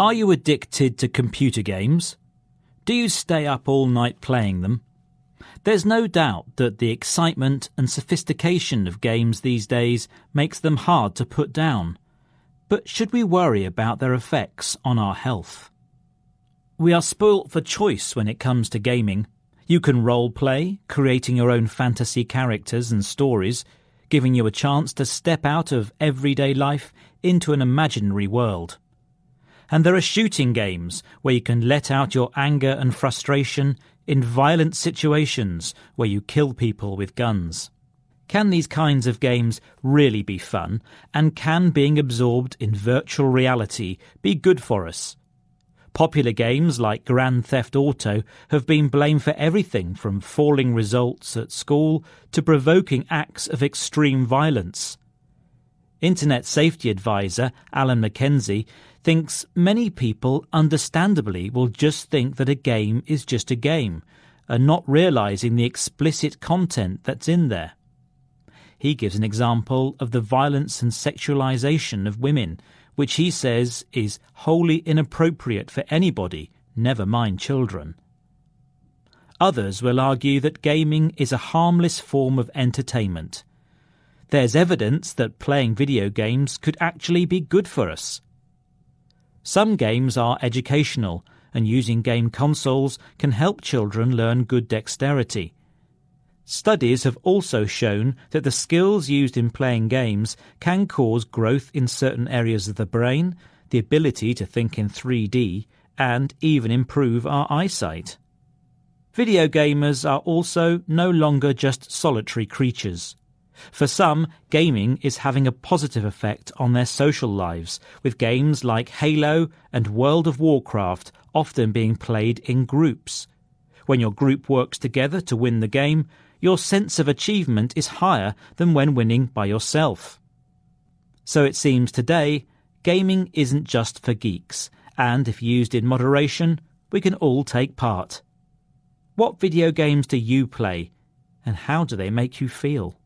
Are you addicted to computer games? Do you stay up all night playing them? There's no doubt that the excitement and sophistication of games these days makes them hard to put down. But should we worry about their effects on our health? We are spoilt for choice when it comes to gaming. You can role play, creating your own fantasy characters and stories, giving you a chance to step out of everyday life into an imaginary world. And there are shooting games where you can let out your anger and frustration in violent situations where you kill people with guns. Can these kinds of games really be fun? And can being absorbed in virtual reality be good for us? Popular games like Grand Theft Auto have been blamed for everything from falling results at school to provoking acts of extreme violence. Internet safety advisor Alan MacKenzie thinks many people understandably will just think that a game is just a game and not realizing the explicit content that's in there. He gives an example of the violence and sexualization of women, which he says is wholly inappropriate for anybody, never mind children. Others will argue that gaming is a harmless form of entertainment there's evidence that playing video games could actually be good for us. Some games are educational, and using game consoles can help children learn good dexterity. Studies have also shown that the skills used in playing games can cause growth in certain areas of the brain, the ability to think in 3D, and even improve our eyesight. Video gamers are also no longer just solitary creatures. For some, gaming is having a positive effect on their social lives, with games like Halo and World of Warcraft often being played in groups. When your group works together to win the game, your sense of achievement is higher than when winning by yourself. So it seems today, gaming isn't just for geeks, and if used in moderation, we can all take part. What video games do you play, and how do they make you feel?